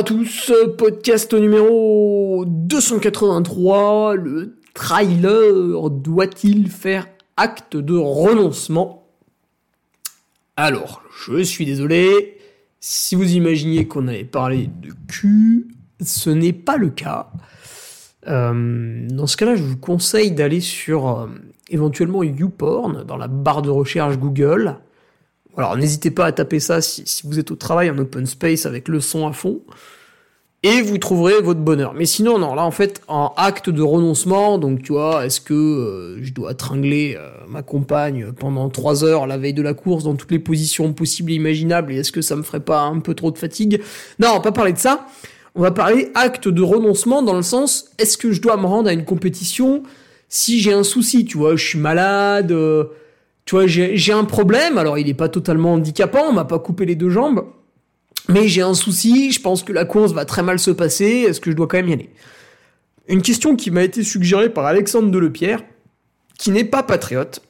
À tous, podcast numéro 283, le trailer doit-il faire acte de renoncement? Alors, je suis désolé, si vous imaginiez qu'on avait parlé de cul, ce n'est pas le cas. Euh, dans ce cas-là, je vous conseille d'aller sur euh, éventuellement YouPorn, dans la barre de recherche Google, alors n'hésitez pas à taper ça si, vous êtes au travail en open space avec le son à fond. Et vous trouverez votre bonheur. Mais sinon, non, là en fait, en acte de renoncement, donc tu vois, est-ce que euh, je dois tringler euh, ma compagne pendant 3 heures la veille de la course dans toutes les positions possibles et imaginables, et est-ce que ça me ferait pas un peu trop de fatigue? Non, on va pas parler de ça. On va parler acte de renoncement dans le sens, est-ce que je dois me rendre à une compétition si j'ai un souci, tu vois, je suis malade, euh, tu vois, j'ai un problème, alors il n'est pas totalement handicapant, on m'a pas coupé les deux jambes, mais j'ai un souci, je pense que la course va très mal se passer, est-ce que je dois quand même y aller? Une question qui m'a été suggérée par Alexandre Delepierre, qui n'est pas patriote.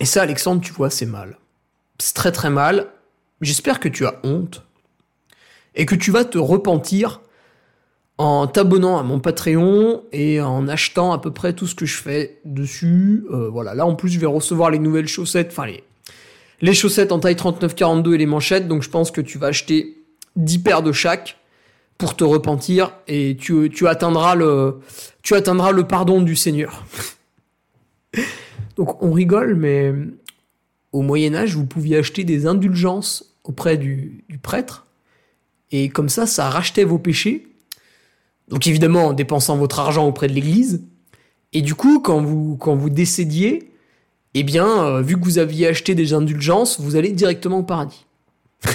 Et ça, Alexandre, tu vois, c'est mal. C'est très très mal. J'espère que tu as honte. Et que tu vas te repentir en t'abonnant à mon Patreon et en achetant à peu près tout ce que je fais dessus. Euh, voilà, là en plus je vais recevoir les nouvelles chaussettes, enfin les, les chaussettes en taille 39-42 et les manchettes, donc je pense que tu vas acheter 10 paires de chaque pour te repentir et tu, tu, atteindras, le, tu atteindras le pardon du Seigneur. donc on rigole, mais au Moyen Âge, vous pouviez acheter des indulgences auprès du, du prêtre et comme ça, ça rachetait vos péchés donc évidemment en dépensant votre argent auprès de l'Église. Et du coup, quand vous, quand vous décédiez, eh bien, euh, vu que vous aviez acheté des indulgences, vous allez directement au paradis.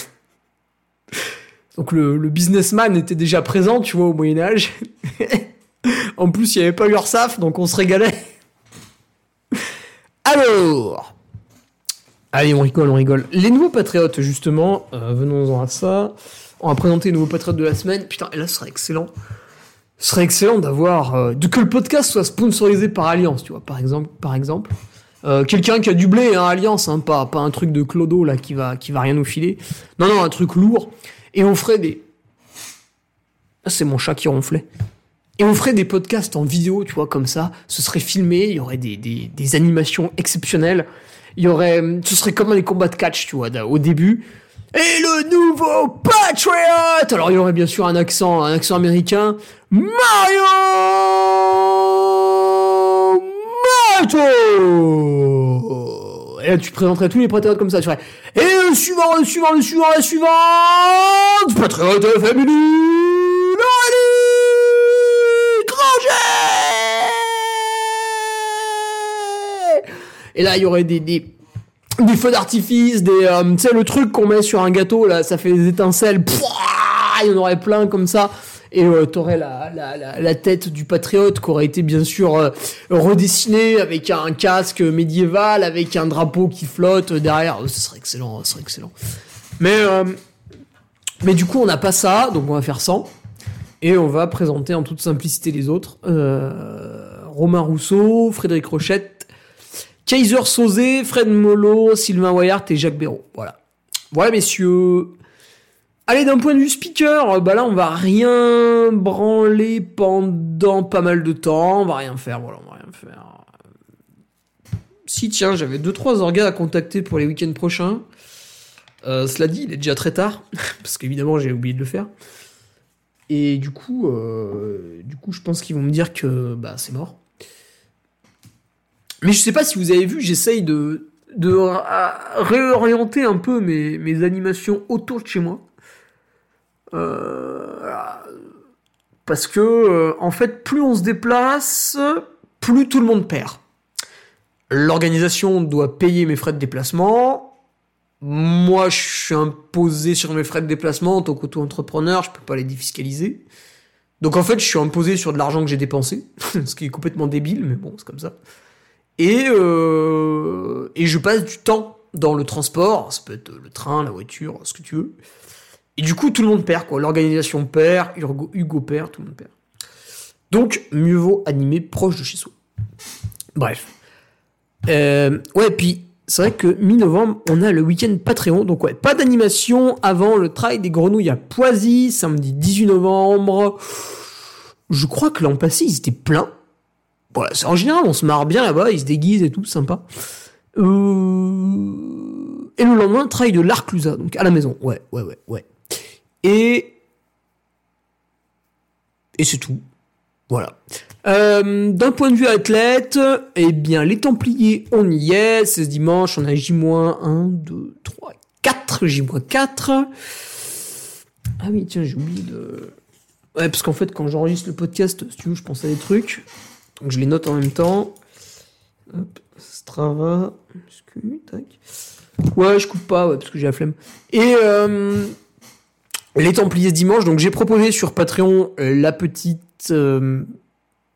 Donc le, le, businessman était déjà présent, tu vois, au Moyen Âge. en plus, il n'y avait pas l'URSAF, donc on se régalait. Alors, allez, on rigole, on rigole. Les nouveaux patriotes, justement, euh, venons-en à ça. On va présenter les nouveaux patriotes de la semaine. Putain, et là, ce serait excellent ce serait excellent d'avoir euh, que le podcast soit sponsorisé par Alliance, tu vois, par exemple, par exemple. Euh, quelqu'un qui a du blé, hein, Alliance, hein, pas, pas un truc de clodo là qui va, qui va rien nous filer. Non, non, un truc lourd. Et on ferait des. Ah, c'est mon chat qui ronflait. Et on ferait des podcasts en vidéo, tu vois, comme ça. Ce serait filmé, il y aurait des, des, des animations exceptionnelles. Il y aurait. Ce serait comme les combats de catch, tu vois, au début. Et le nouveau Patriot Alors il aurait bien sûr un accent, un accent américain. Mario Mato Et là tu présenterais tous les patriotes comme ça, tu ferais. Et le suivant, le suivant, le suivant, la suivante Patriot Family étranger Et là il y aurait des, des des feux d'artifice, des, euh, tu sais, le truc qu'on met sur un gâteau, là, ça fait des étincelles, il y en aurait plein comme ça. Et euh, t'aurais la, la, la, tête du patriote qui aurait été bien sûr euh, redessinée avec un casque médiéval, avec un drapeau qui flotte derrière. Oh, ce serait excellent, ce serait excellent. Mais, euh, mais du coup, on n'a pas ça, donc on va faire 100. Et on va présenter en toute simplicité les autres. Romain Rousseau, Frédéric Rochette, Kaiser Sauzé, Fred Molo, Sylvain Wyatt et Jacques Béraud. Voilà. Voilà, messieurs. Allez, d'un point de vue speaker, bah là, on va rien branler pendant pas mal de temps. On va rien faire, voilà, on va rien faire. Si, tiens, j'avais deux trois orgas à contacter pour les week-ends prochains. Euh, cela dit, il est déjà très tard, parce qu'évidemment, j'ai oublié de le faire. Et du coup, euh, du coup, je pense qu'ils vont me dire que bah, c'est mort. Mais je sais pas si vous avez vu, j'essaye de, réorienter un peu mes, mes animations autour de chez moi. Euh, parce que, euh, en fait, plus on se déplace, plus tout le monde perd. L'organisation doit payer mes frais de déplacement. Moi, je suis imposé sur mes frais de déplacement en tant qu'auto-entrepreneur, je peux pas les défiscaliser. Donc en fait, je suis imposé sur de l'argent que j'ai dépensé, ce qui est complètement débile, mais bon, c'est comme ça. Et, euh, et je passe du temps dans le transport, ça peut être le train, la voiture, ce que tu veux. Et du coup, tout le monde perd, quoi. L'organisation perd, Hugo, Hugo perd, tout le monde perd. Donc, mieux vaut animer proche de chez soi. Bref. Euh, ouais, puis c'est vrai que mi-novembre, on a le week-end Patreon. Donc ouais, pas d'animation avant le trail des grenouilles à Poisy, samedi 18 novembre. Je crois que l'an passé, ils étaient pleins. Voilà, en général, on se marre bien là-bas, ils se déguisent et tout, sympa. Euh... Et le lendemain, trail de l'Arclusa, donc à la maison. Ouais, ouais, ouais, ouais. Et... Et c'est tout. Voilà. Euh, D'un point de vue athlète, eh bien, les Templiers, on y est. C'est ce dimanche, on a J-1, 2, 3, 4, J-4. Ah oui, tiens, j'ai oublié de... Ouais, parce qu'en fait, quand j'enregistre le podcast, si tu veux, je pense à des trucs. Donc je les note en même temps. Strava. Ouais, je coupe pas, parce que j'ai la flemme. Et euh, les Templiers dimanche, donc j'ai proposé sur Patreon euh, la petite... Euh,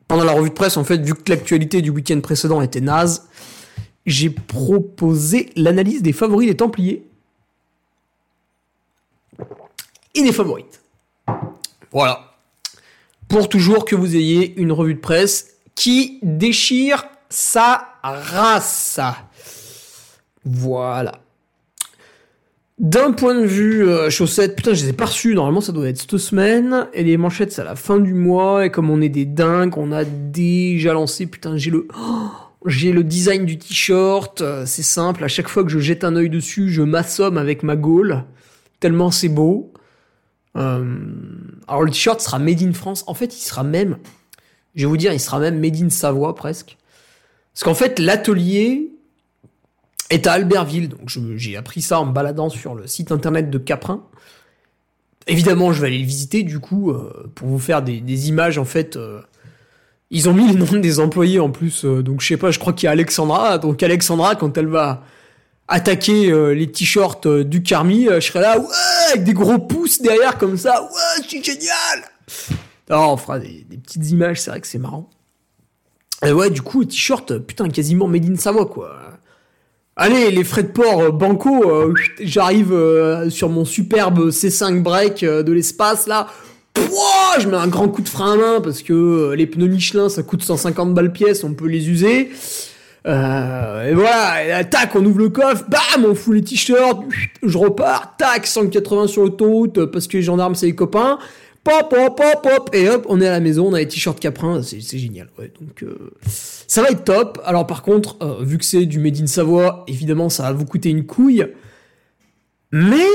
pendant la revue de presse, en fait, vu que l'actualité du week-end précédent était naze, j'ai proposé l'analyse des favoris des Templiers et des favorites. Voilà. Pour toujours que vous ayez une revue de presse qui déchire sa race. Voilà. D'un point de vue euh, chaussettes, putain, je les ai pas reçues. Normalement, ça doit être cette semaine. Et les manchettes, c'est à la fin du mois. Et comme on est des dingues, on a déjà lancé. Putain, j'ai le, oh, j'ai le design du t-shirt. Euh, c'est simple. À chaque fois que je jette un œil dessus, je m'assomme avec ma gaule. Tellement c'est beau. Euh, alors le t-shirt sera made in France. En fait, il sera même, je vais vous dire, il sera même made Savoie presque. Parce qu'en fait, l'atelier est à Albertville. Donc j'ai appris ça en me baladant sur le site internet de Caprin. Évidemment, je vais aller le visiter du coup euh, pour vous faire des, images en fait. Euh, ils ont mis les noms des employés en plus. Euh, donc je sais pas, je crois qu'il y a Alexandra. Donc Alexandra, quand elle va attaquer les t-shirts du Carmi, je serai là, avec des gros pouces derrière comme ça. Ouais, c'est génial. Alors on fera des, petites images, c'est vrai que c'est marrant. Et ouais, du coup, t-shirt, putain, quasiment made in Savoie, quoi. Allez, les frais de port euh, banco, euh, j'arrive euh, sur mon superbe C5 break de l'espace là. Pouah, je mets un grand coup de frein à main parce que les pneus Michelin ça coûte 150 balles pièce, on peut les user. et voilà, et tac, on ouvre le coffre, bam, on fout les t-shirts, je repars, tac, 180 sur l'autoroute parce que les gendarmes c'est les copains pop, pop, pop, pop, et hop, on est à la maison, on a les t-shirts Caprin, c'est génial. Donc euh, ça va être top. Alors par contre, euh, vu que c'est du Made in Savoie, évidemment, ça va vous coûter une couille. Mais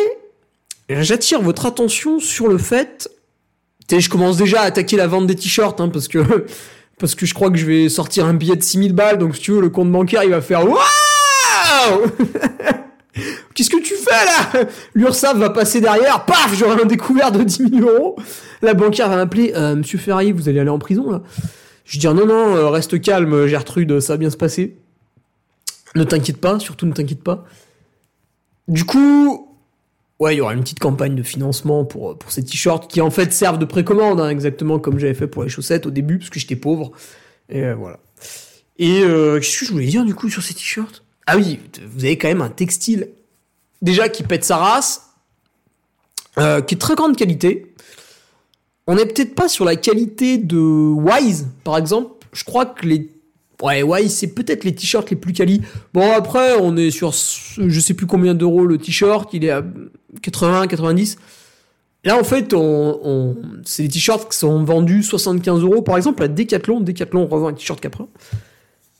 j'attire votre attention sur le fait. Je commence déjà à attaquer la vente des t-shirts, hein, parce que parce que je crois que je vais sortir un billet de 6000 balles, donc si tu veux, le compte bancaire, il va faire waouh Qu'est-ce que tu fais là? L'URSSAF va passer derrière, paf, j'aurai un découvert de 10 000 euros. La banquière va m'appeler, euh, Monsieur Ferrari, vous allez aller en prison là? Je dis non, non, euh, reste calme, Gertrude, ça va bien se passer. Ne t'inquiète pas, surtout ne t'inquiète pas. Du coup, ouais, il y aura une petite campagne de financement pour, pour ces t-shirts qui en fait servent de précommande, hein, exactement comme j'avais fait pour les chaussettes au début, parce que j'étais pauvre. Et euh, voilà. Et qu'est-ce que je voulais dire du coup sur ces t-shirts? Ah oui, vous avez quand même un textile déjà qui pète sa race, euh, qui est très grande qualité. On n'est peut-être pas sur la qualité de Wise, par exemple. Je crois que les Ouais, Wise, c'est peut-être les t-shirts les plus quali. Bon, après, on est sur je sais plus combien d'euros le t-shirt, il est à 80, 90. Là, en fait, on, c'est des t-shirts qui sont vendus 75 euros, par exemple, à Decathlon. Decathlon revend un t-shirt Caprin.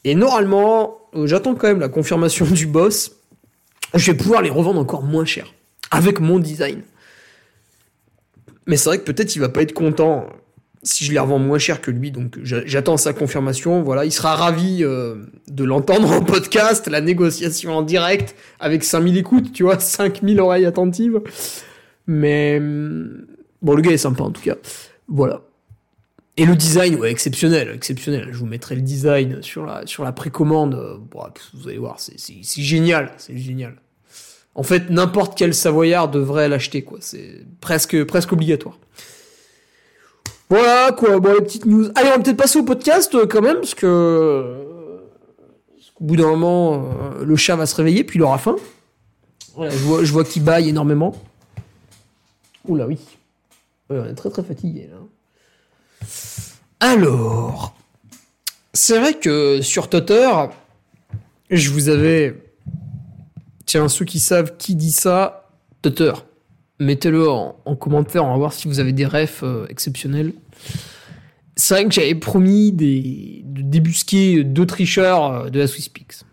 Et normalement, euh, j'attends quand même la confirmation du boss. Je vais pouvoir les revendre encore moins cher. Avec mon design. Mais c'est vrai que peut-être il va pas être content si je les revends moins cher que lui. Donc j'attends sa confirmation. Voilà, il sera ravi euh, de l'entendre en podcast, la négociation en direct avec 5000 écoutes, tu vois, 5000 oreilles attentives. Mais hum, bon, le gars est sympa en tout cas. Voilà. Et le design, ouais, exceptionnel, exceptionnel. Je vous mettrai le design sur la, sur la précommande. Euh, vous allez voir, c'est génial, c'est génial. En fait, n'importe quel Savoyard devrait l'acheter, quoi. C'est presque, presque obligatoire. Voilà quoi, bon les petites news. Allez, on va peut-être passer au podcast euh, quand même, parce que euh, au bout d'un moment, le chat va se réveiller, puis il aura faim. Voilà, je vois, je vois qu'il baille énormément. Oula oui. Ouais, on est très très fatigué là. Alors, c'est vrai que sur Twitter, je vous avais. Tiens, ceux qui savent qui dit ça, Twitter. Mettez-le en, en commentaire, on va voir si vous avez des refs euh, exceptionnels. C'est vrai que j'avais promis de débusquer deux tricheurs euh, de la SwissPix.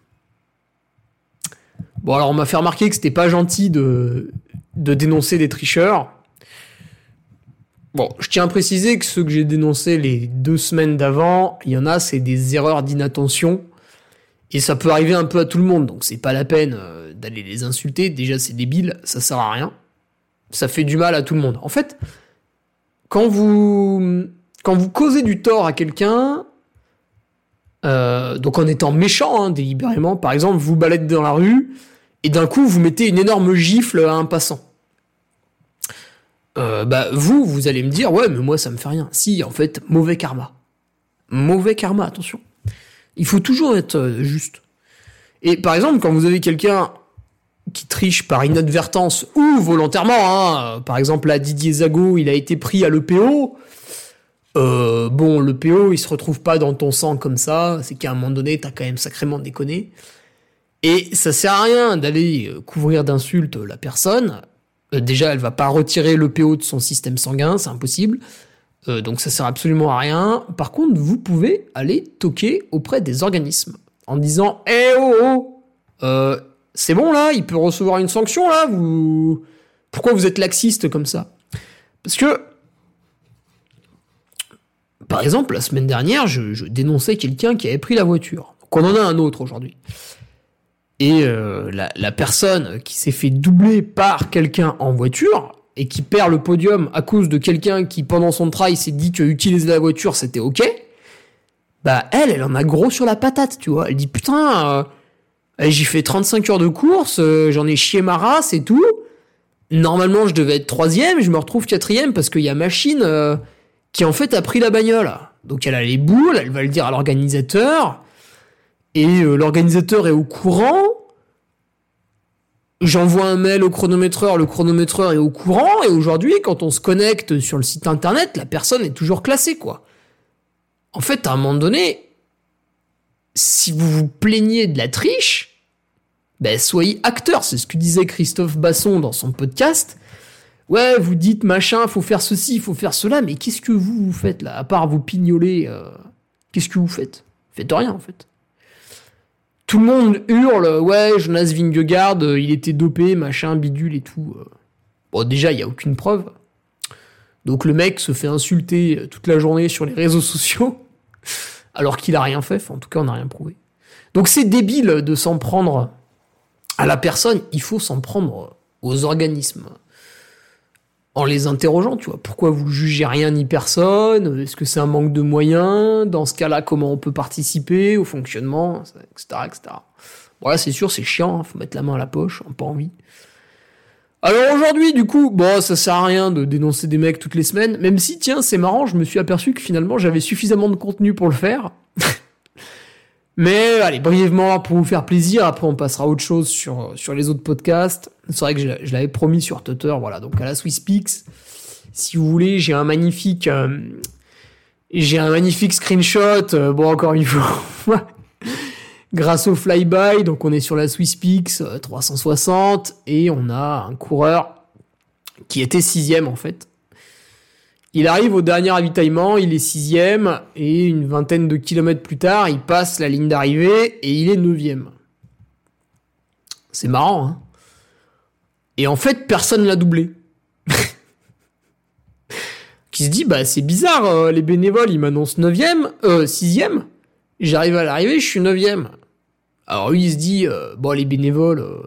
Bon, alors on m'a fait remarquer que c'était pas gentil de dénoncer des tricheurs. Bon, je tiens à préciser que ceux que j'ai dénoncés les deux semaines d'avant, il y en a, c'est des erreurs d'inattention. Et ça peut arriver un peu à tout le monde, donc c'est pas la peine euh, d'aller les insulter. Déjà, c'est débile, ça sert à rien. Ça fait du mal à tout le monde. En fait, quand vous, quand vous causez du tort à quelqu'un, euh, donc en étant méchant, hein, délibérément, par exemple, vous baladez dans la rue, et d'un coup, vous mettez une énorme gifle à un passant. Euh, bah, vous, vous allez me dire, ouais, mais moi, ça me fait rien. Si, en fait, mauvais karma. Mauvais karma, attention. Il faut toujours être euh, juste. Et par exemple, quand vous avez quelqu'un qui triche par inadvertance ou volontairement, hein, par exemple, là, Didier Zago, il a été pris à l'EPO. Euh, bon, l'EPO, il se retrouve pas dans ton sang comme ça. C'est qu'à un moment donné, t'as quand même sacrément déconné. Et ça sert à rien d'aller couvrir d'insultes la personne. Euh, déjà, elle va pas retirer l'EPO de son système sanguin, c'est impossible. Euh, donc ça sert absolument à rien. Par contre, vous pouvez aller toquer auprès des organismes en disant Eh oh oh euh, C'est bon là, il peut recevoir une sanction là vous... Pourquoi vous êtes laxiste comme ça? Parce que, par exemple, la semaine dernière, je, je dénonçais quelqu'un qui avait pris la voiture. Donc on en a un autre aujourd'hui. Et euh, la, personne qui s'est fait doubler par quelqu'un en voiture et qui perd le podium à cause de quelqu'un qui, pendant son trail, s'est dit que utiliser la voiture, c'était OK, bah elle, elle en a gros sur la patate, tu vois. Elle dit, putain, euh, j'ai fait 35 heures de course, euh, j'en ai chié ma race et tout. Normalement, je devais être troisième, je me retrouve quatrième parce qu'il y a machine euh, qui, en fait, a pris la bagnole. Donc elle a les boules, elle va le dire à l'organisateur. Et euh, l'organisateur est au courant. J'envoie un mail au chronométreur, le chronométreur est au courant, et aujourd'hui, quand on se connecte sur le site internet, la personne est toujours classée, quoi. En fait, à un moment donné, si vous vous plaignez de la triche, ben, soyez acteur. C'est ce que disait Christophe Basson dans son podcast. Ouais, vous dites machin, faut faire ceci, faut faire cela, mais qu'est-ce que vous, vous faites là À part vous pignoler, euh, qu'est-ce que vous faites? Faites rien, en fait tout le monde hurle, ouais, Jonas Vingegaard, euh, il était dopé, machin, bidule et tout. euh. Bon, déjà, il n'y a aucune preuve. Donc le mec se fait insulter euh, toute la journée sur les réseaux sociaux, alors qu'il a rien fait, Enfin, en tout cas, on n'a rien prouvé. Donc c'est débile de s'en prendre à la personne, il faut s'en prendre aux organismes. En les interrogeant, tu vois, pourquoi vous jugez rien ni personne? Est-ce que c'est un manque de moyens? Dans ce cas-là, comment on peut participer au fonctionnement? Etc. etc. Voilà, c'est sûr, c'est chiant, hein, faut mettre la main à la poche, on n'a pas envie. Alors aujourd'hui, du coup, bon, ça sert à rien de dénoncer des mecs toutes les semaines, même si, tiens, c'est marrant, je me suis aperçu que finalement j'avais suffisamment de contenu pour le faire. Mais allez, brièvement, pour vous faire plaisir, après on passera à autre chose sur, sur les autres podcasts. C'est vrai que je, l'avais promis sur Twitter, voilà, donc à la SwissPix, si vous voulez, j'ai un magnifique... euh, j'ai un magnifique screenshot, euh, bon encore une fois, grâce au flyby, donc on est sur la SwissPix euh, 360, et on a un coureur qui était sixième en fait. Il arrive au dernier ravitaillement, il est sixième, et une vingtaine de kilomètres plus tard, il passe la ligne d'arrivée, et il est neuvième. C'est marrant, hein Et en fait, personne l'a doublé. Qui se dit, bah c'est bizarre, euh, les bénévoles, ils m'annoncent neuvième, euh, sixième, j'arrive à l'arrivée, je suis neuvième. Alors lui, il se dit, euh, bon, les bénévoles, euh,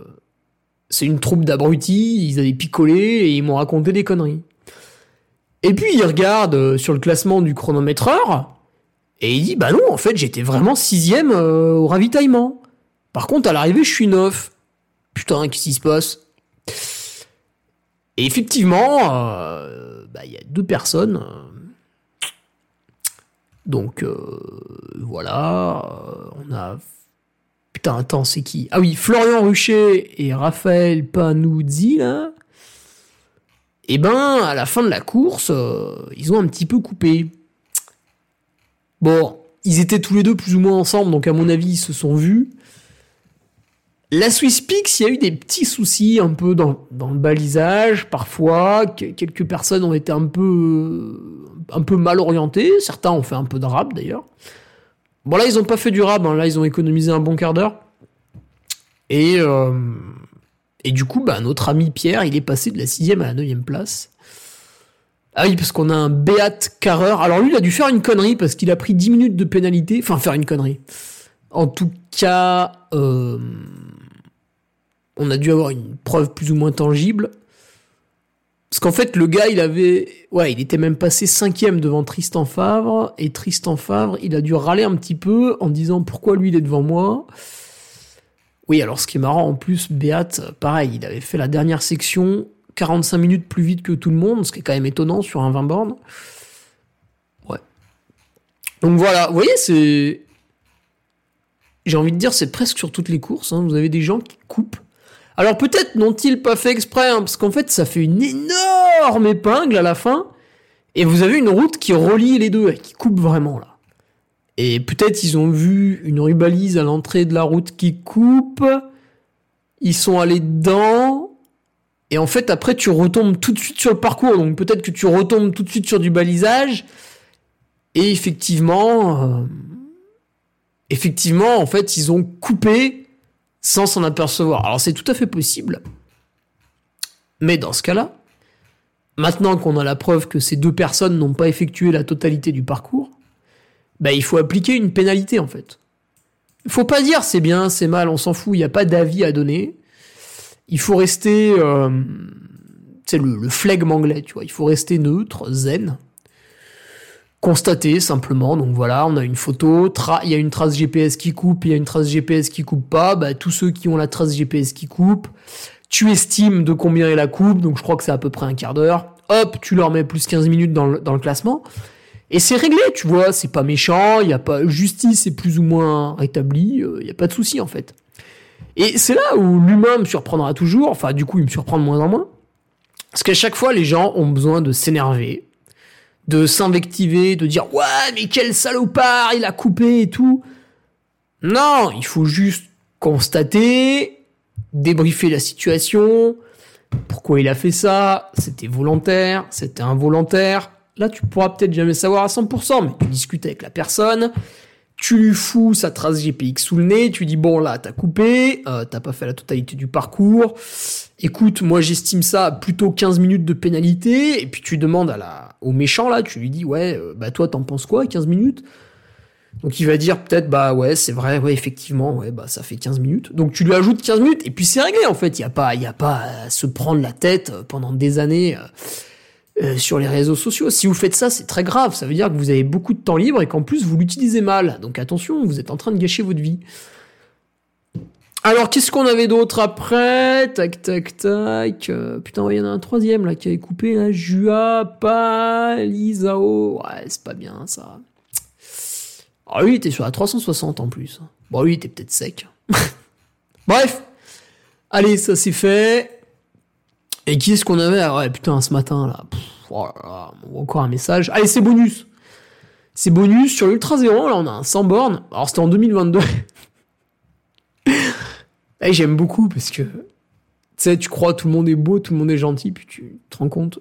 c'est une troupe d'abrutis, ils avaient picolé et ils m'ont raconté des conneries. Et puis il regarde euh, sur le classement du chronométreur et il dit bah non en fait j'étais vraiment sixième euh, au ravitaillement. Par contre à l'arrivée je suis neuf. Putain qu'est-ce qui se passe? Et effectivement euh, bah, il y a deux personnes Donc voilà, on a putain attends c'est qui? Ah oui Florian Rucher et Raphaël Panuzzi là. Et eh ben à la fin de la course, euh, ils ont un petit peu coupé. Bon, ils étaient tous les deux plus ou moins ensemble, donc à mon avis ils se sont vus. La Pix, il y a eu des petits soucis un peu dans, le balisage, parfois. Quelques personnes ont été un peu, un peu mal orientées. Certains ont fait un peu de rap d'ailleurs. Bon, là, ils n'ont pas fait du rap. Hein. Là, ils ont économisé un bon quart d'heure. Et, euh, et du coup, bah, notre ami Pierre, il est passé de la sixième à la neuvième place. Ah oui, parce qu'on a un Beat Carreur. Alors lui, il a dû faire une connerie parce qu'il a pris 10 minutes de pénalité. Enfin, faire une connerie. En tout cas, euh, on a dû avoir une preuve plus ou moins tangible. Parce qu'en fait, le gars, il avait, ouais, il était même passé cinquième devant Tristan Favre, et Tristan Favre, il a dû râler un petit peu en disant pourquoi lui il est devant moi? Oui, alors ce qui est marrant en plus, Beat, pareil, il avait fait la dernière section 45 minutes plus vite que tout le monde, ce qui est quand même étonnant sur un 20 bornes. Ouais. Donc voilà, vous voyez, c'est. J'ai envie de dire, c'est presque sur toutes les courses. Hein. Vous avez des gens qui coupent alors peut-être n'ont-ils pas fait exprès, hein, parce qu'en fait ça fait une énorme épingle à la fin, et vous avez une route qui relie les deux, qui coupe vraiment là. Et peut-être ils ont vu une rubalise à l'entrée de la route qui coupe, ils sont allés dedans, et en fait après tu retombes tout de suite sur le parcours, donc peut-être que tu retombes tout de suite sur du balisage, et effectivement, euh, effectivement en fait ils ont coupé sans s'en apercevoir. Alors c'est tout à fait possible. Mais dans ce cas-là, maintenant qu'on a la preuve que ces deux personnes n'ont pas effectué la totalité du parcours, bah, il faut appliquer une pénalité en fait. Il faut pas dire c'est bien, c'est mal, on s'en fout, il n'y a pas d'avis à donner. Il faut rester... Euh, c'est le, le flegme tu vois. Il faut rester neutre, zen constater simplement. Donc voilà, on a une photo, il y a une trace GPS qui coupe, il y a une trace GPS qui coupe pas. Bah, tous ceux qui ont la trace GPS qui coupe, tu estimes de combien est la coupe, donc je crois que c'est à peu près un quart d'heure. Hop, tu leur mets plus 15 minutes dans le classement. Et c'est réglé, tu vois, c'est pas méchant, il y a pas justice est plus ou moins rétablie, euh, il y a pas de souci en fait. Et c'est là où l'humain me surprendra toujours, enfin du coup il me surprend de moins en moins, parce qu'à chaque fois les gens ont besoin de s'énerver, de s'invectiver, de dire ouais mais quel salopard, il a coupé et tout. Non, il faut juste constater, débriefer la situation, pourquoi il a fait ça, c'était volontaire, c'était involontaire. Là, tu pourras peut-être jamais savoir à 100%, mais tu discutes avec la personne, tu lui fous sa trace GPX sous le nez, tu dis bon là t'as coupé, euh, t'as pas fait la totalité du parcours, écoute moi j'estime ça plutôt 15 minutes de pénalité, et puis tu demandes à la, au méchant là, tu lui dis ouais euh, bah toi t'en penses quoi 15 minutes? Donc il va dire peut-être bah ouais c'est vrai ouais effectivement ouais bah ça fait 15 minutes. Donc tu lui ajoutes 15 minutes et puis c'est réglé en fait. Il y a pas y a pas à se prendre la tête pendant des années euh, sur les réseaux sociaux. Si vous faites ça, c'est très grave. Ça veut dire que vous avez beaucoup de temps libre et qu'en plus vous l'utilisez mal. Donc attention, vous êtes en train de gâcher votre vie. Alors, qu'est-ce qu'on avait d'autre après? Tac, tac, tac. Euh, putain, il y en a un troisième là qui avait coupé. Là. Jua Palizao. Ouais, c'est pas bien ça. Ah oui, était sur la 360 en plus. Bon, oui, il était peut-être sec. Bref. Allez, ça c'est fait. Et qui est-ce qu'on avait ah Ouais, putain, ce matin, là. Oh encore un message. Allez, c'est bonus. C'est bonus. Sur l'Ultra Zéro, là, on a un 100 bornes. Alors, c'était en 2022. Et j'aime beaucoup parce que, tu sais, tu crois tout le monde est beau, tout le monde est gentil, puis tu te rends compte.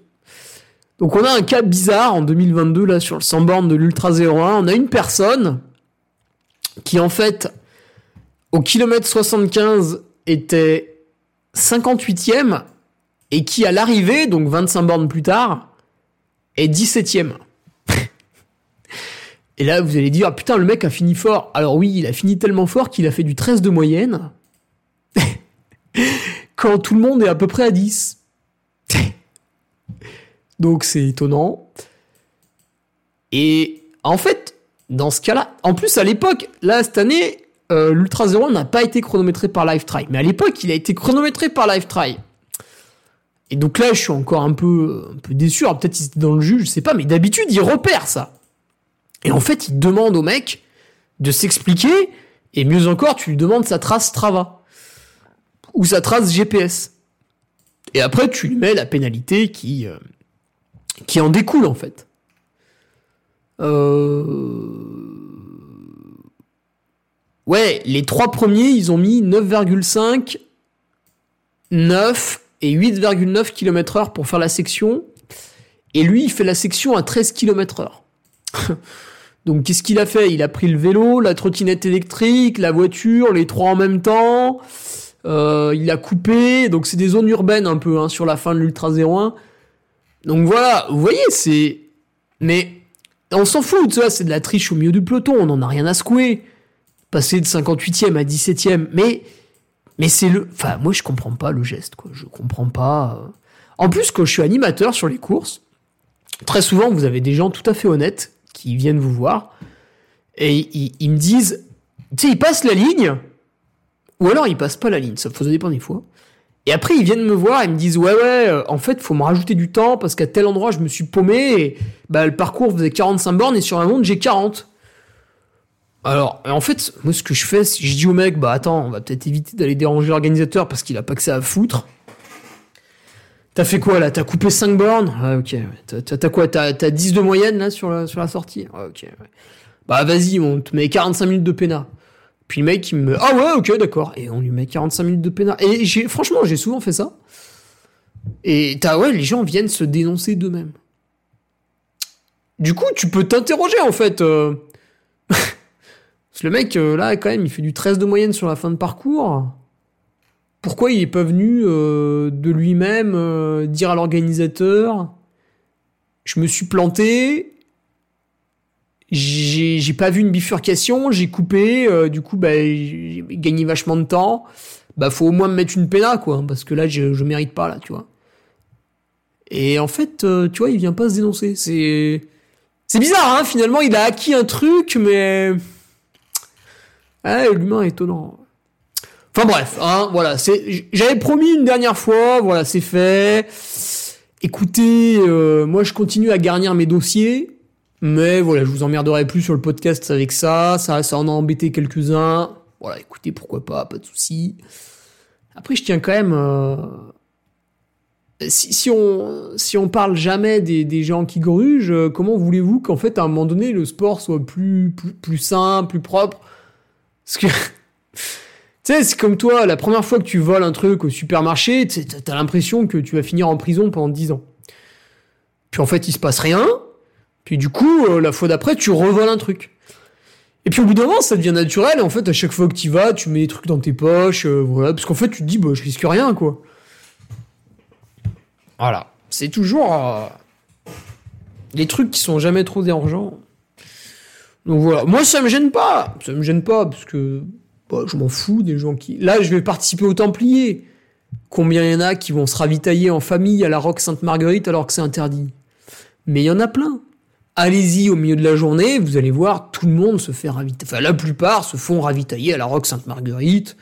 Donc, on a un cas bizarre en 2022, là, sur le 100 bornes de l'Ultra 01. On a une personne qui, en fait, au kilomètre 75, était 58e et qui, à l'arrivée, donc 25 bornes plus tard, est 17ème. et là, vous allez dire, ah, putain, le mec a fini fort. Alors oui, il a fini tellement fort qu'il a fait du 13 de moyenne. quand tout le monde est à peu près à 10. donc c'est étonnant. Et en fait, dans ce cas-là, en plus à l'époque, là cette année, euh, l'Ultra Zero n'a pas été chronométré par Lifetry. Mais à l'époque, il a été chronométré par Lifetry. Et donc là, je suis encore un peu, un peu déçu. Alors peut-être qu'ils étaient dans le jus, je sais pas, mais d'habitude, ils repèrent ça. Et en fait, il demande au mec de s'expliquer, et mieux encore, tu lui demandes sa trace Strava ou sa trace GPS. Et après, tu lui mets la pénalité qui, euh, qui en découle en fait. Euh... Ouais, les trois premiers, ils ont mis 9,5, 9 et 8,9 km heure pour faire la section. Et lui, il fait la section à 13 km heure. Donc qu'est-ce qu'il a fait? Il a pris le vélo, la trottinette électrique, la voiture, les trois en même temps. Euh, il a coupé, donc c'est des zones urbaines un peu hein, sur la fin de l'Ultra 01. Donc voilà, vous voyez, c'est... Mais on s'en fout, vois, c'est de la triche au milieu du peloton, on n'en a rien à secouer. Passer de 58e à 17e, mais... Mais c'est le... Enfin, moi je comprends pas le geste, quoi. Je comprends pas... Euh. En plus, quand je suis animateur sur les courses, très souvent, vous avez des gens tout à fait honnêtes qui viennent vous voir et ils, me disent, tu sais, ils passent la ligne, ou alors ils passent pas la ligne, ça, ça dépend des fois. Et après, ils viennent me voir et me disent Ouais, ouais, euh, en fait, faut me rajouter du temps parce qu'à tel endroit, je me suis paumé et bah, le parcours faisait 45 bornes et sur un monde, j'ai 40. Alors, en fait, moi, ce que je fais, je dis au mec Bah, attends, on va peut-être éviter d'aller déranger l'organisateur parce qu'il a pas que ça à foutre. T'as fait quoi là? T'as coupé 5 bornes? Ah, ok. T'as quoi? T'as 10 de moyenne là sur la, sur la sortie? Ah, ok. Bah, vas-y, on te met 45 minutes de pénal. Puis le mec, il me Ah ouais, ok, d'accord. Et on lui met 45 minutes de pénal. Et j'ai, franchement, j'ai souvent fait ça. Et t'as, ouais, les gens viennent se dénoncer d'eux-mêmes. Du coup, tu peux t'interroger, en fait. Euh. Le mec, euh, là, quand même, il fait du 13 de moyenne sur la fin de parcours. Pourquoi il est pas venu euh, de lui-même dire à l'organisateur Je me suis planté, j'ai pas vu une bifurcation, j'ai coupé, euh, du coup, bah, j'ai gagné vachement de temps. Bah, faut au moins me mettre une péna, quoi, parce que là, je, je mérite pas, là, tu vois. Et en fait, euh, tu vois, il vient pas se dénoncer. C'est, c'est bizarre, hein, finalement, il a acquis un truc, mais. Ah, l'humain étonnant. Enfin bref, hein, voilà, c'est, j'avais promis une dernière fois, voilà, c'est fait. Écoutez, euh, moi je continue à garnir mes dossiers. Mais voilà, je vous emmerderai plus sur le podcast avec ça. Ça, ça en a embêté quelques-uns. Voilà, écoutez, pourquoi pas, pas de souci. Après, je tiens quand même. Euh, si, on si on parle jamais des, des gens qui grugent, euh, comment voulez-vous qu'en fait à un moment donné le sport soit plus plus, plus sain, plus propre Parce que tu sais, c'est comme toi, la première fois que tu voles un truc au supermarché, t'as l'impression que tu vas finir en prison pendant 10 ans. Puis en fait, il se passe rien. Puis du coup, euh, la fois d'après, tu revoles un truc. Et puis au bout d'un moment, ça devient naturel. Et en fait, à chaque fois que tu vas, tu mets des trucs dans tes poches. Euh, voilà. Parce qu'en fait, tu te dis, bah, je risque rien, quoi. Voilà. C'est toujours euh, les trucs qui sont jamais trop dérangeants. Donc voilà. Moi, ça me gêne pas. Ça me gêne pas parce que bah, je m'en fous des gens qui. Là, je vais participer au Templiers. Combien il y en a qui vont se ravitailler en famille à la Roque Sainte-Marguerite alors que c'est interdit? Mais il y en a plein allez-y au milieu de la journée, vous allez voir, tout le monde se fait ravitailler. Enfin, la plupart se font ravitailler à la Roque Sainte-Marguerite,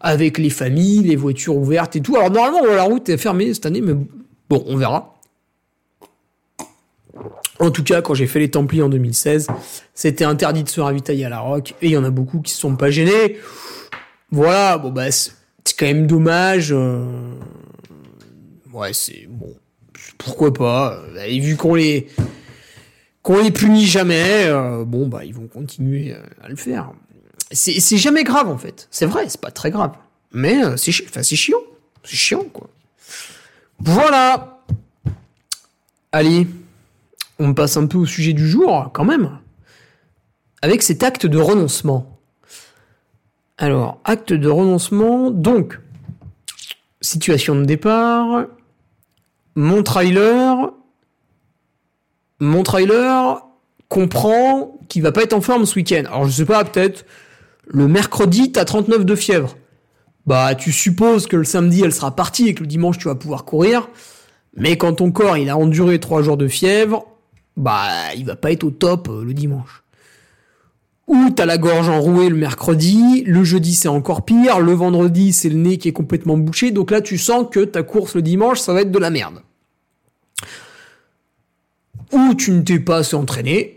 avec les familles, les voitures ouvertes et tout. Alors, normalement, la route est fermée cette année, mais bon, on verra. En tout cas, quand j'ai fait les Templiers en 2016, c'était interdit de se ravitailler à la Roque, et il y en a beaucoup qui se sont pas gênés. Voilà, bon, bah, c'est quand même dommage. Euh, ouais, c'est bon. Pourquoi pas Et vu qu'on les qu'on les punit jamais, euh, bon bah ils vont continuer euh, à le faire. C'est jamais grave en fait. C'est vrai, c'est pas très grave. Mais euh, c'est enfin, chiant. C'est chiant quoi. Voilà. Allez, on passe un peu au sujet du jour quand même. Avec cet acte de renoncement. Alors, acte de renoncement, donc, situation de départ, mon trailer, mon trailer comprend qu'il va pas être en forme ce week-end. Alors je sais pas, peut-être le mercredi t'as 39 de fièvre. Bah tu supposes que le samedi elle sera partie et que le dimanche tu vas pouvoir courir. Mais quand ton corps il a enduré 3 jours de fièvre, bah il va pas être au top euh, le dimanche. Ou t'as la gorge enrouée le mercredi, le jeudi c'est encore pire, le vendredi c'est le nez qui est complètement bouché, donc là tu sens que ta course le dimanche ça va être de la merde ou tu ne t'es pas assez entraîné,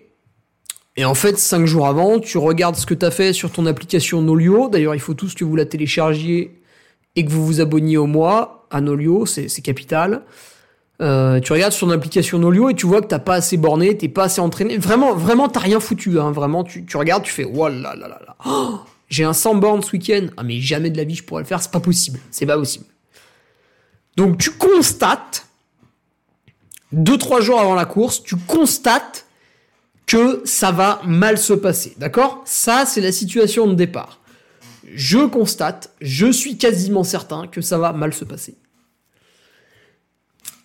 Et en fait, cinq jours avant, tu regardes ce que tu as fait sur ton application Nolio. D'ailleurs, il faut tous que vous la téléchargiez et que vous vous abonniez au mois à Nolio, c'est capital. Euh, tu regardes sur ton application Nolio et tu vois que t'as pas assez borné, t'es pas assez entraîné. Vraiment, vraiment, t'as rien foutu. Hein. Vraiment, tu, regardes, tu fais, oh là là là là. Oh, j'ai un 100 bornes ce week-end. Ah mais jamais de la vie je pourrais le faire, c'est pas possible. C'est pas possible. Donc tu constates, deux trois jours avant la course, tu constates que ça va mal se passer. D'accord? Ça, c'est la situation de départ. Je constate, je suis quasiment certain que ça va mal se passer.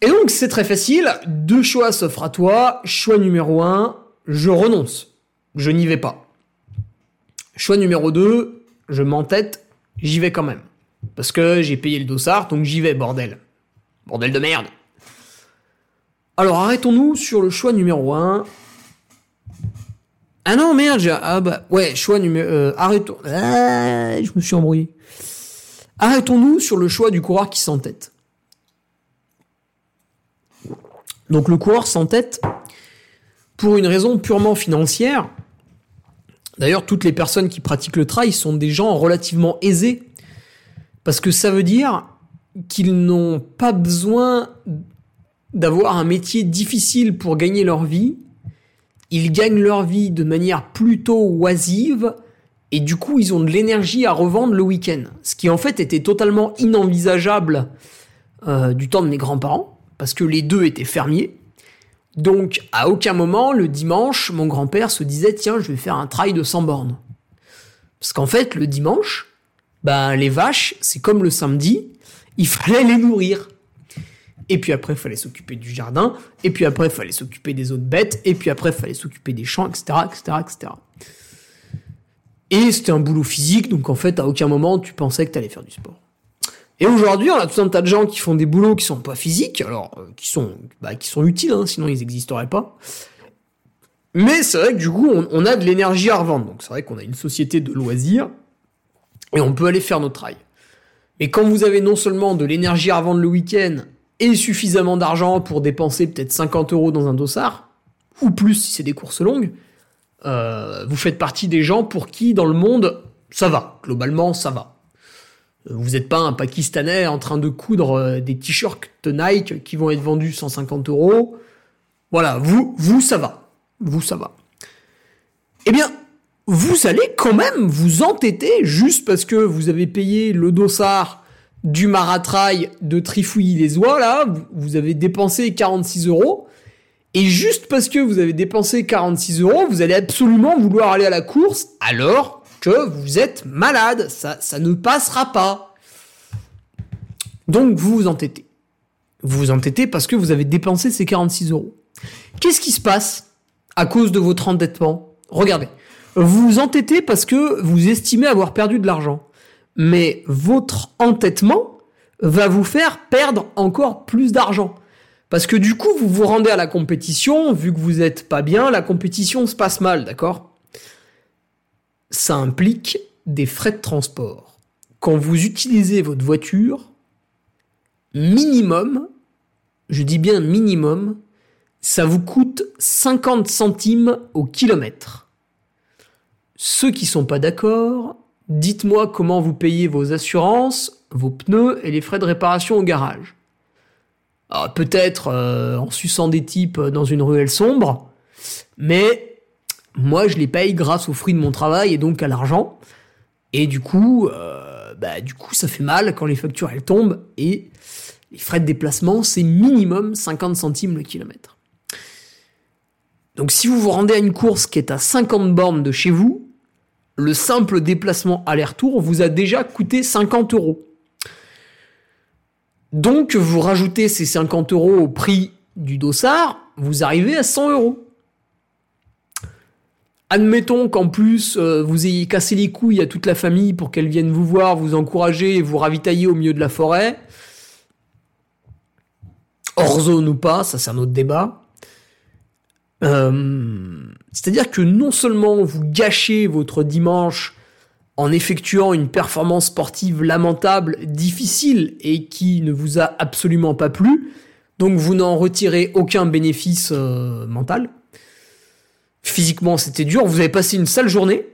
Et donc, c'est très facile. Deux choix s'offrent à toi. Choix numéro un, je renonce. Je n'y vais pas. Choix numéro 2, je m'entête, j'y vais quand même. Parce que j'ai payé le dossard, donc j'y vais, bordel. Bordel de merde. Alors arrêtons-nous sur le choix numéro 1. Ah non, merde. Ah bah, ouais, choix numéro... Euh, arrêtons... Ah, je me suis embrouillé. Arrêtons-nous sur le choix du coureur qui s'entête. Donc le coureur s'entête pour une raison purement financière. D'ailleurs, toutes les personnes qui pratiquent le trail sont des gens relativement aisés. Parce que ça veut dire qu'ils n'ont pas besoin d'avoir un métier difficile pour gagner leur vie. Ils gagnent leur vie de manière plutôt oisive et du coup ils ont de l'énergie à revendre le week-end. Ce qui en fait était totalement inenvisageable euh, du temps de mes grands-parents parce que les deux étaient fermiers. Donc, à aucun moment, le dimanche, mon grand-père se disait, tiens, je vais faire un trail de 100 bornes. Parce qu'en fait, le dimanche, ben, les vaches, c'est comme le samedi, il fallait les nourrir. Et puis après, il fallait s'occuper du jardin, et puis après, il fallait s'occuper des autres bêtes, et puis après, il fallait s'occuper des champs, etc., etc., etc. Et c'était un boulot physique, donc en fait, à aucun moment, tu pensais que tu allais faire du sport. Et aujourd'hui, on a tout un tas de gens qui font des boulots qui sont pas physiques, alors euh, qui sont bah, qui sont utiles, hein, sinon ils n'existeraient pas. Mais c'est vrai que du coup, on, a de l'énergie à revendre. Donc c'est vrai qu'on a une société de loisirs et on peut aller faire notre travail. Mais quand vous avez non seulement de l'énergie à revendre le week-end et suffisamment d'argent pour dépenser peut-être 50 euros dans un dossard, ou plus si c'est des courses longues, euh, vous faites partie des gens pour qui dans le monde ça va. Globalement, ça va. Vous n'êtes pas un Pakistanais en train de coudre euh, des t-shirts Nike qui vont être vendus 150 euros. Voilà, vous, vous, ça va. Vous, ça va. Eh bien, vous allez quand même vous entêter juste parce que vous avez payé le dossard du maratrail de Trifouilly-les-Oies, là, vous avez dépensé 46 euros. Et juste parce que vous avez dépensé 46 euros, vous allez absolument vouloir aller à la course alors que vous êtes malade. Ça, ça ne passera pas. Donc vous vous entêtez. Vous vous entêtez parce que vous avez dépensé ces 46 euros. Qu'est-ce qui se passe à cause de votre endettement? Regardez. Vous vous entêtez parce que vous estimez avoir perdu de l'argent. Mais votre entêtement va vous faire perdre encore plus d'argent. Parce que du coup, vous vous rendez à la compétition, vu que vous n'êtes pas bien, la compétition se passe mal, d'accord? Ça implique des frais de transport. Quand vous utilisez votre voiture, minimum, je dis bien minimum, ça vous coûte 50 centimes au kilomètre. Ceux qui sont pas d'accord, dites-moi comment vous payez vos assurances, vos pneus et les frais de réparation au garage. Peut-être euh, en suçant des types dans une ruelle sombre, mais moi je les paye grâce aux fruits de mon travail et donc à l'argent. Et du coup, euh, bah, du coup, ça fait mal quand les factures elles tombent et les frais de déplacement, c'est minimum 50 centimes le kilomètre. Donc si vous vous rendez à une course qui est à 50 bornes de chez vous, le simple déplacement aller-retour vous a déjà coûté 50 euros. Donc vous rajoutez ces 50 euros au prix du dossard, vous arrivez à 100 euros. Admettons qu'en plus euh, vous ayez cassé les couilles à toute la famille pour qu'elle vienne vous voir, vous encourager et vous ravitailler au milieu de la forêt. Hors zone ou pas, ça c'est un autre débat. Euh, c'est-à-dire que non seulement vous gâchez votre dimanche en effectuant une performance sportive lamentable, difficile et qui ne vous a absolument pas plu, donc vous n'en retirez aucun bénéfice euh, mental, Physiquement, c'était dur. Vous avez passé une sale journée.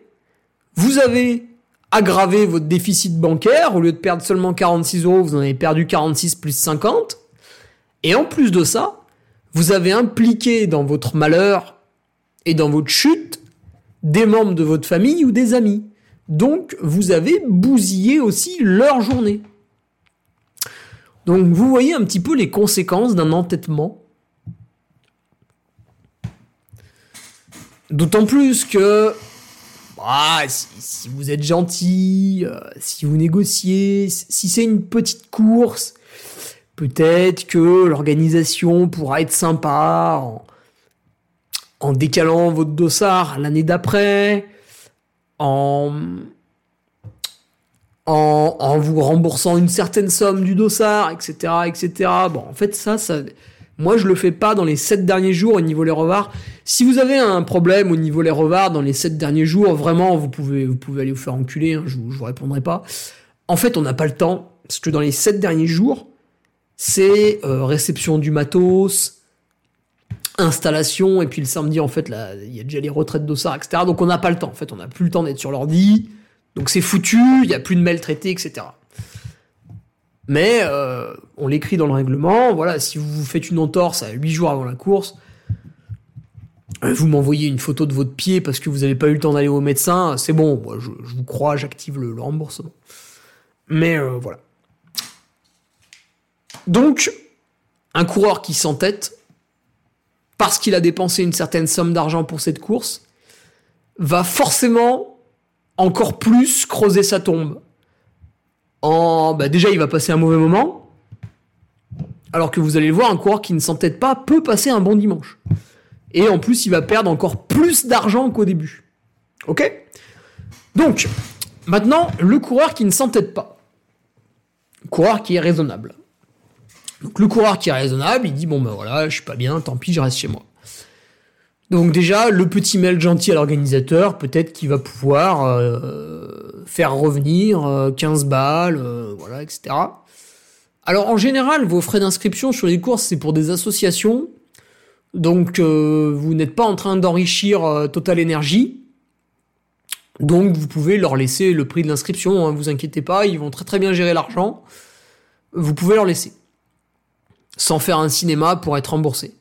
Vous avez aggravé votre déficit bancaire. Au lieu de perdre seulement 46 euros, vous en avez perdu 46 plus 50. Et en plus de ça, vous avez impliqué dans votre malheur et dans votre chute des membres de votre famille ou des amis. Donc, vous avez bousillé aussi leur journée. Donc, vous voyez un petit peu les conséquences d'un entêtement. D'autant plus que ah, si, vous êtes gentil, euh, si vous négociez, si c'est une petite course, peut-être que l'organisation pourra être sympa en, en décalant votre dossard l'année d'après, en, en, vous remboursant une certaine somme du dossard, etc., etc. Bon, en fait, ça, ça, moi, je le fais pas dans les 7 derniers jours au niveau les revards. Si vous avez un problème au niveau les revards dans les 7 derniers jours, vraiment, vous pouvez, aller vous faire enculer, hein, je, vous, vous répondrai pas. En fait, on n'a pas le temps, parce que dans les 7 derniers jours, c'est euh, réception du matos, installation, et puis le samedi, en fait, il y a déjà les retraites d'ossard, etc. Donc on n'a pas le temps, en fait, on n'a plus le temps d'être sur l'ordi, donc c'est foutu, il n'y a plus de mails traités, etc. Mais euh, on l'écrit dans le règlement, voilà, si vous faites une entorse à 8 jours avant la course, euh, vous m'envoyez une photo de votre pied parce que vous n'avez pas eu le temps d'aller au médecin, c'est bon, je, vous crois, j'active le, remboursement. Mais euh, voilà. Donc, un coureur qui s'entête, parce qu'il a dépensé une certaine somme d'argent pour cette course, va forcément encore plus creuser sa tombe. En, bah déjà, il va passer un mauvais moment, alors que vous allez le voir, un coureur qui ne s'entête pas peut passer un bon dimanche. Et en plus, il va perdre encore plus d'argent qu'au début. Ok? Donc, maintenant, le coureur qui ne s'entête pas. Coureur qui est raisonnable. Donc le coureur qui est raisonnable, il dit bon ben voilà, je suis pas bien, tant pis, je reste chez moi. Donc déjà, le petit mail gentil à l'organisateur, peut-être qu'il va pouvoir euh, faire revenir 15 euh, balles, euh, voilà, etc. Alors en général, vos frais d'inscription sur les courses, c'est pour des associations. Donc vous n'êtes pas en train d'enrichir Total Energy. Donc vous pouvez leur laisser le prix de l'inscription, hein, vous inquiétez pas, ils vont très très bien gérer l'argent. Vous pouvez leur laisser sans faire un cinéma pour être remboursé.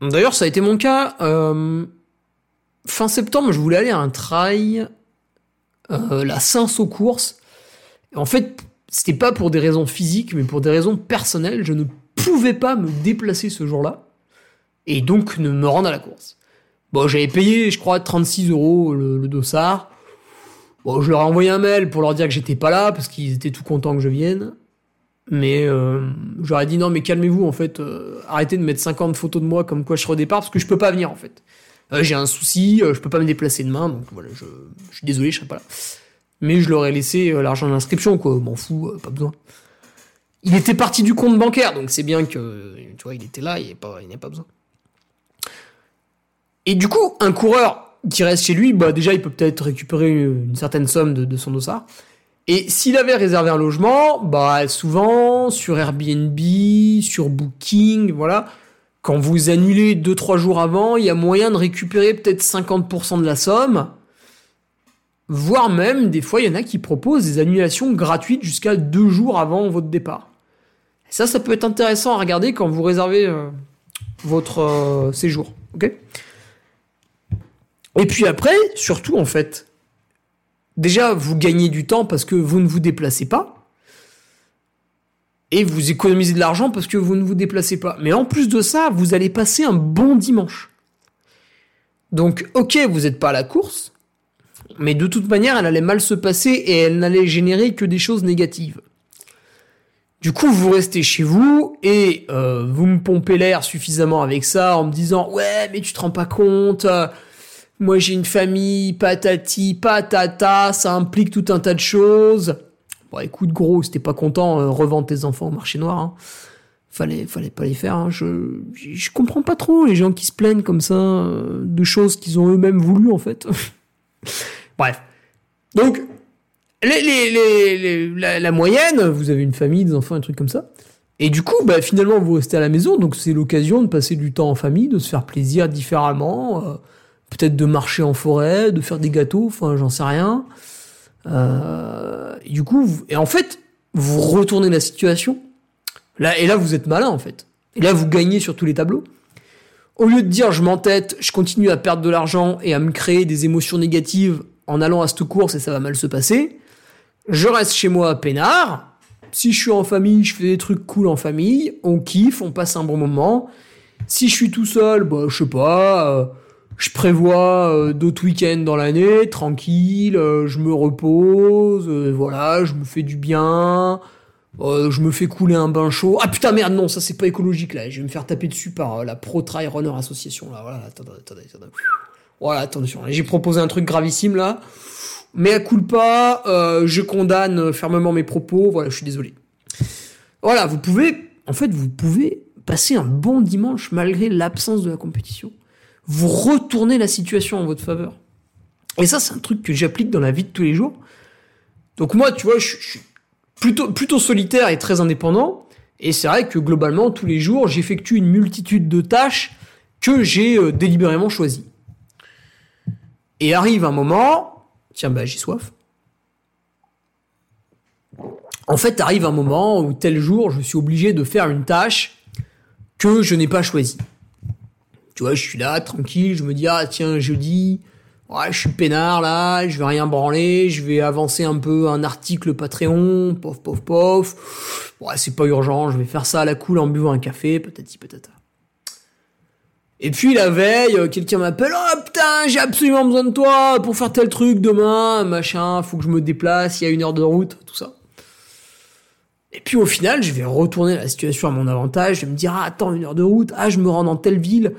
D'ailleurs, ça a été mon cas. Euh, fin septembre, je voulais aller à un trail, euh, la Saint-Saut course. En fait, c'était pas pour des raisons physiques, mais pour des raisons personnelles. Je ne pouvais pas me déplacer ce jour-là, et donc ne me rendre à la course. Bon, j'avais payé, je crois, 36 euros le, le dossard. Bon, je leur ai envoyé un mail pour leur dire que j'étais pas là, parce qu'ils étaient tout contents que je vienne. Mais euh, j'aurais dit non, mais calmez-vous en fait, euh, arrêtez de mettre 50 photos de moi comme quoi je serai au départ parce que je peux pas venir en fait. Euh, j'ai un souci, je peux pas me déplacer demain, donc voilà, je, suis désolé, je serai pas là. Mais je leur ai laissé l'argent d'inscription, quoi, m'en fous, pas besoin. Il était parti du compte bancaire, donc c'est bien que, tu vois, il était là, il n'y pas, pas besoin. Et du coup, un coureur qui reste chez lui, bah déjà, il peut peut-être récupérer une certaine somme de, de son dossard. Et s'il avait réservé un logement, bah souvent sur Airbnb, sur Booking, voilà, quand vous annulez 2-3 jours avant, il y a moyen de récupérer peut-être 50% de la somme. Voire même, des fois, il y en a qui proposent des annulations gratuites jusqu'à 2 jours avant votre départ. Et ça, ça peut être intéressant à regarder quand vous réservez euh, votre euh, séjour. Et puis après, surtout en fait, Déjà, vous gagnez du temps parce que vous ne vous déplacez pas. Et vous économisez de l'argent parce que vous ne vous déplacez pas. Mais en plus de ça, vous allez passer un bon dimanche. Donc, ok, vous n'êtes pas à la course, mais de toute manière, elle allait mal se passer et elle n'allait générer que des choses négatives. Du coup, vous restez chez vous et euh, vous me pompez l'air suffisamment avec ça en me disant ouais, mais tu te rends pas compte. Euh, moi j'ai une famille, patati, patata, ça implique tout un tas de choses. Bon écoute gros, si t'es pas content, euh, revends tes enfants au marché noir. Hein. Fallait, fallait pas les faire. Hein. Je, comprends pas trop les gens qui se plaignent comme ça euh, de choses qu'ils ont eux-mêmes voulu en fait. Bref. Donc, la, moyenne, vous avez une famille, des enfants, un truc comme ça. Et du coup, bah, finalement, vous restez à la maison, donc c'est l'occasion de passer du temps en famille, de se faire plaisir différemment, euh, peut-être de marcher en forêt, de faire des gâteaux, enfin, j'en sais rien. Euh, du coup, et en fait, vous retournez la situation. Là, et là, vous êtes malin, en fait. Et là, vous gagnez sur tous les tableaux. Au lieu de dire je m'entête, je continue à perdre de l'argent et à me créer des émotions négatives en allant à cette course et ça va mal se passer, je reste chez moi à peinard. Si je suis en famille, je fais des trucs cool en famille, on kiffe, on passe un bon moment. Si je suis tout seul, bah, je sais pas, euh, je prévois euh, d'autres week-ends dans l'année, tranquille, euh, je me repose, euh, voilà, je me fais du bien, je me fais couler un bain chaud. Ah putain merde non, ça c'est pas écologique là, je vais me faire taper dessus par la Pro Trail Runner Association là, voilà, attendez, attendez, attendez. Voilà, attention, j'ai proposé un truc gravissime là. Mais à culpa, euh, je condamne fermement mes propos, voilà, je suis désolé. Voilà, vous pouvez, en fait, vous pouvez passer un bon dimanche malgré l'absence de la compétition. Vous retournez la situation en votre faveur. Et ça, c'est un truc que j'applique dans la vie de tous les jours. Donc moi, tu vois, je, suis plutôt, plutôt solitaire et très indépendant. Et c'est vrai que globalement, tous les jours, j'effectue une multitude de tâches que j'ai euh, délibérément choisies. Et arrive un moment, tiens, bah j'ai soif. En fait, arrive un moment où tel jour, je suis obligé de faire une tâche que je n'ai pas choisie. Tu vois, je suis là, tranquille, je me dis, ah tiens, jeudi, ouais, je suis peinard là, je vais rien branler, je vais avancer un peu un article Patreon, pof, pof, pof. Ouais, c'est pas urgent, je vais faire ça à la cool en buvant un café, peut-être peut-être. Et puis la veille, euh, quelqu'un m'appelle, oh putain, j'ai absolument besoin de toi pour faire tel truc demain, machin, faut que je me déplace, il y a une heure de route, tout ça. Et puis au final, je vais retourner la situation à mon avantage, je vais me dire, ah, attends, une heure de route, ah, je me rends dans telle ville,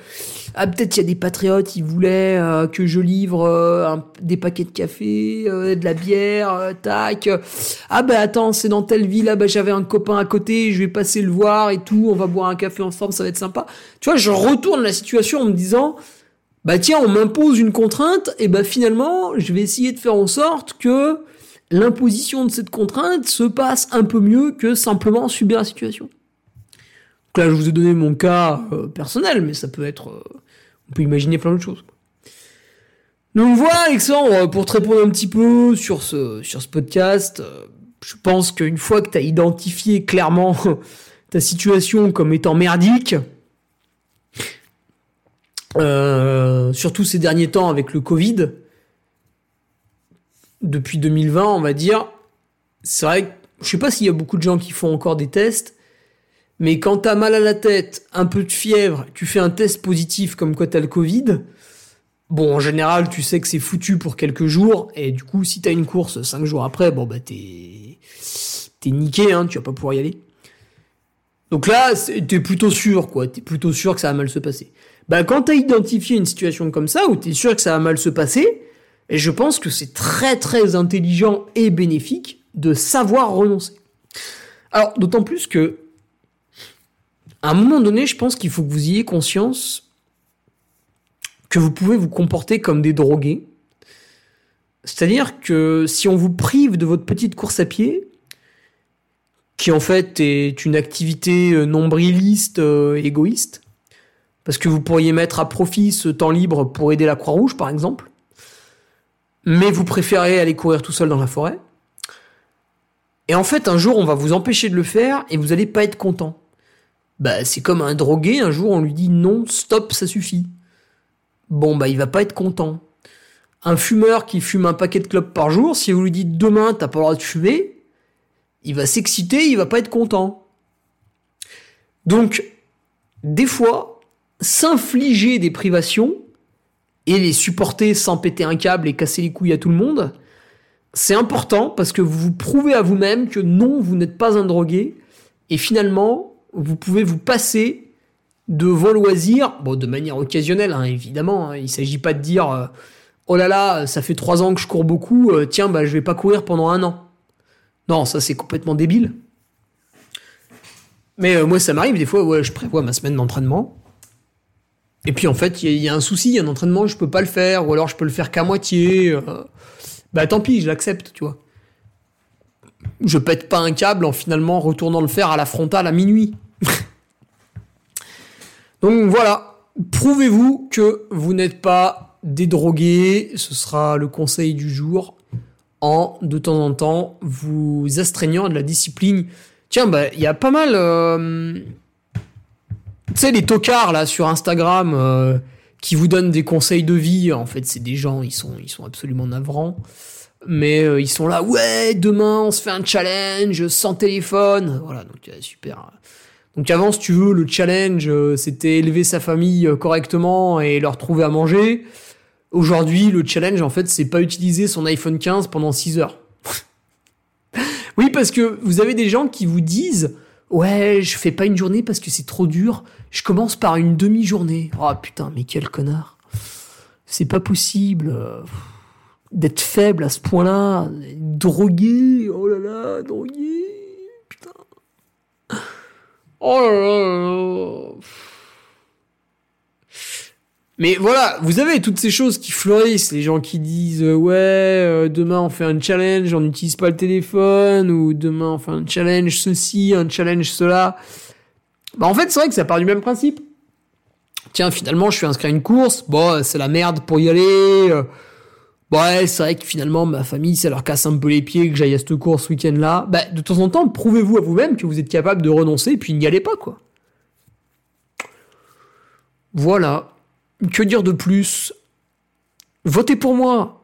ah, peut-être il y a des patriotes, ils voulaient euh, que je livre euh, des paquets de café, euh, de la bière, tac. Ah bah attends, c'est dans telle ville, ah bah j'avais un copain à côté, je vais passer le voir et tout, on va boire un café ensemble, ça va être sympa. Tu vois, je retourne la situation en me disant, bah tiens, on m'impose une contrainte, et bah finalement, je vais essayer de faire en sorte que l'imposition de cette contrainte se passe un peu mieux que simplement subir la situation. Donc là, je vous ai donné mon cas euh, personnel, mais ça peut être, euh, on peut imaginer plein d'autres choses. Donc voilà, Alexandre, pour te répondre un petit peu sur ce, sur ce podcast, euh, je pense qu'une fois que tu as identifié clairement ta situation comme étant merdique, euh, surtout ces derniers temps avec le Covid, depuis 2020, on va dire, c'est vrai que je sais pas s'il y a beaucoup de gens qui font encore des tests, mais quand t'as mal à la tête, un peu de fièvre, tu fais un test positif comme quoi t'as le Covid, bon, en général, tu sais que c'est foutu pour quelques jours, et du coup, si t'as une course cinq jours après, bon, bah, t'es, t'es niqué, hein, tu vas pas pouvoir y aller. Donc là, t'es plutôt sûr, quoi, t'es plutôt sûr que ça va mal se passer. Bah, quand t'as identifié une situation comme ça, où t'es sûr que ça va mal se passer, et je pense que c'est très très intelligent et bénéfique de savoir renoncer. Alors, d'autant plus que, à un moment donné, je pense qu'il faut que vous ayez conscience que vous pouvez vous comporter comme des drogués. C'est-à-dire que si on vous prive de votre petite course à pied, qui en fait est une activité euh, nombriliste, euh, égoïste, parce que vous pourriez mettre à profit ce temps libre pour aider la Croix-Rouge, par exemple, mais vous préférez aller courir tout seul dans la forêt. Et en fait, un jour, on va vous empêcher de le faire et vous n'allez pas être content. Bah, c'est comme un drogué, un jour, on lui dit non, stop, ça suffit. Bon, bah, il va pas être content. Un fumeur qui fume un paquet de clopes par jour, si vous lui dites demain, t'as pas le droit de fumer, il va s'exciter, il va pas être content. Donc, des fois, s'infliger des privations et les supporter sans péter un câble et casser les couilles à tout le monde, c'est important parce que vous vous prouvez à vous-même que non, vous n'êtes pas un drogué et finalement, vous pouvez vous passer de vos loisirs, de manière occasionnelle, hein, évidemment. hein. il s'agit pas de dire euh, oh là là, ça fait trois ans que je cours beaucoup, euh, tiens, bah je vais pas courir pendant un an. Non, ça c'est complètement débile. Mais euh, moi, ça m'arrive des fois, je prévois ma semaine d'entraînement. Et puis en fait, il y, a- un souci, il y a un entraînement, je peux pas le faire, ou alors je peux le faire qu'à moitié. euh, bah tant pis, je l'accepte, tu vois. je pète pas un câble en finalement retournant le faire à la frontale à minuit. Donc voilà, prouvez-vous que vous n'êtes pas des drogués, ce sera le conseil du jour, en de temps en temps vous astreignant de la discipline. Tiens, bah il y a pas mal... Euh, tu sais, les tocards là sur Instagram euh, qui vous donnent des conseils de vie, en fait c'est des gens, ils sont, ils sont absolument navrants mais euh, ils sont là, ouais, demain on se fait un challenge sans téléphone. Voilà, donc euh, super. Donc avant, si tu veux, le challenge, c'était élever sa famille correctement et leur trouver à manger. Aujourd'hui, le challenge, en fait, c'est pas utiliser son iPhone 15 pendant 6 heures. oui, parce que vous avez des gens qui vous disent, ouais, je fais pas une journée parce que c'est trop dur, je commence par une demi-journée. Oh putain, mais quel connard. C'est pas possible d'être faible à ce point-là, drogué, oh là là, drogué, putain. Oh là là. Mais voilà, vous avez toutes ces choses qui fleurissent, les gens qui disent euh, ouais, euh, demain on fait un challenge, on n'utilise pas le téléphone, ou demain on fait un challenge ceci, un challenge cela. Bah en fait c'est vrai que ça part du même principe. Tiens, finalement je suis inscrit à une course, bon c'est la merde pour y aller. Euh, ouais, c'est vrai que finalement, ma famille, ça leur casse un peu les pieds que j'aille à cette course ce week-end-là. Bah, de temps en temps, prouvez-vous à vous-même que vous êtes capable de renoncer, puis n'y allez pas, quoi. Voilà. Que dire de plus? Votez pour moi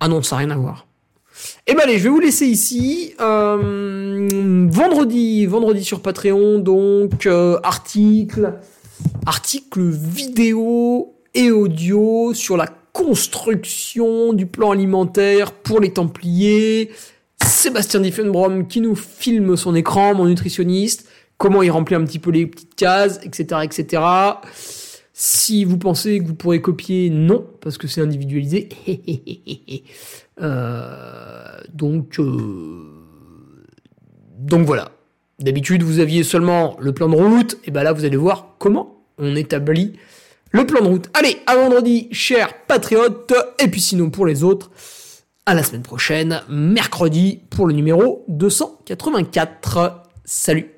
Ah non, ça n'a rien à voir. Eh ben allez, je vais vous laisser ici. Euh, vendredi, vendredi sur Patreon, donc euh, article, article vidéo et audio sur la construction du plan alimentaire pour les Templiers. Sébastien Diffenbrom qui nous filme son écran, mon nutritionniste, comment il remplit un petit peu les petites cases, etc., etc. Si vous pensez que vous pourrez copier, non, parce que c'est individualisé. euh, donc, euh, donc voilà. D'habitude, vous aviez seulement le plan de route, et ben là, vous allez voir comment on établit le plan de route. Allez, à vendredi, chers patriotes. Et puis sinon, pour les autres, à la semaine prochaine, mercredi, pour le numéro 284. Salut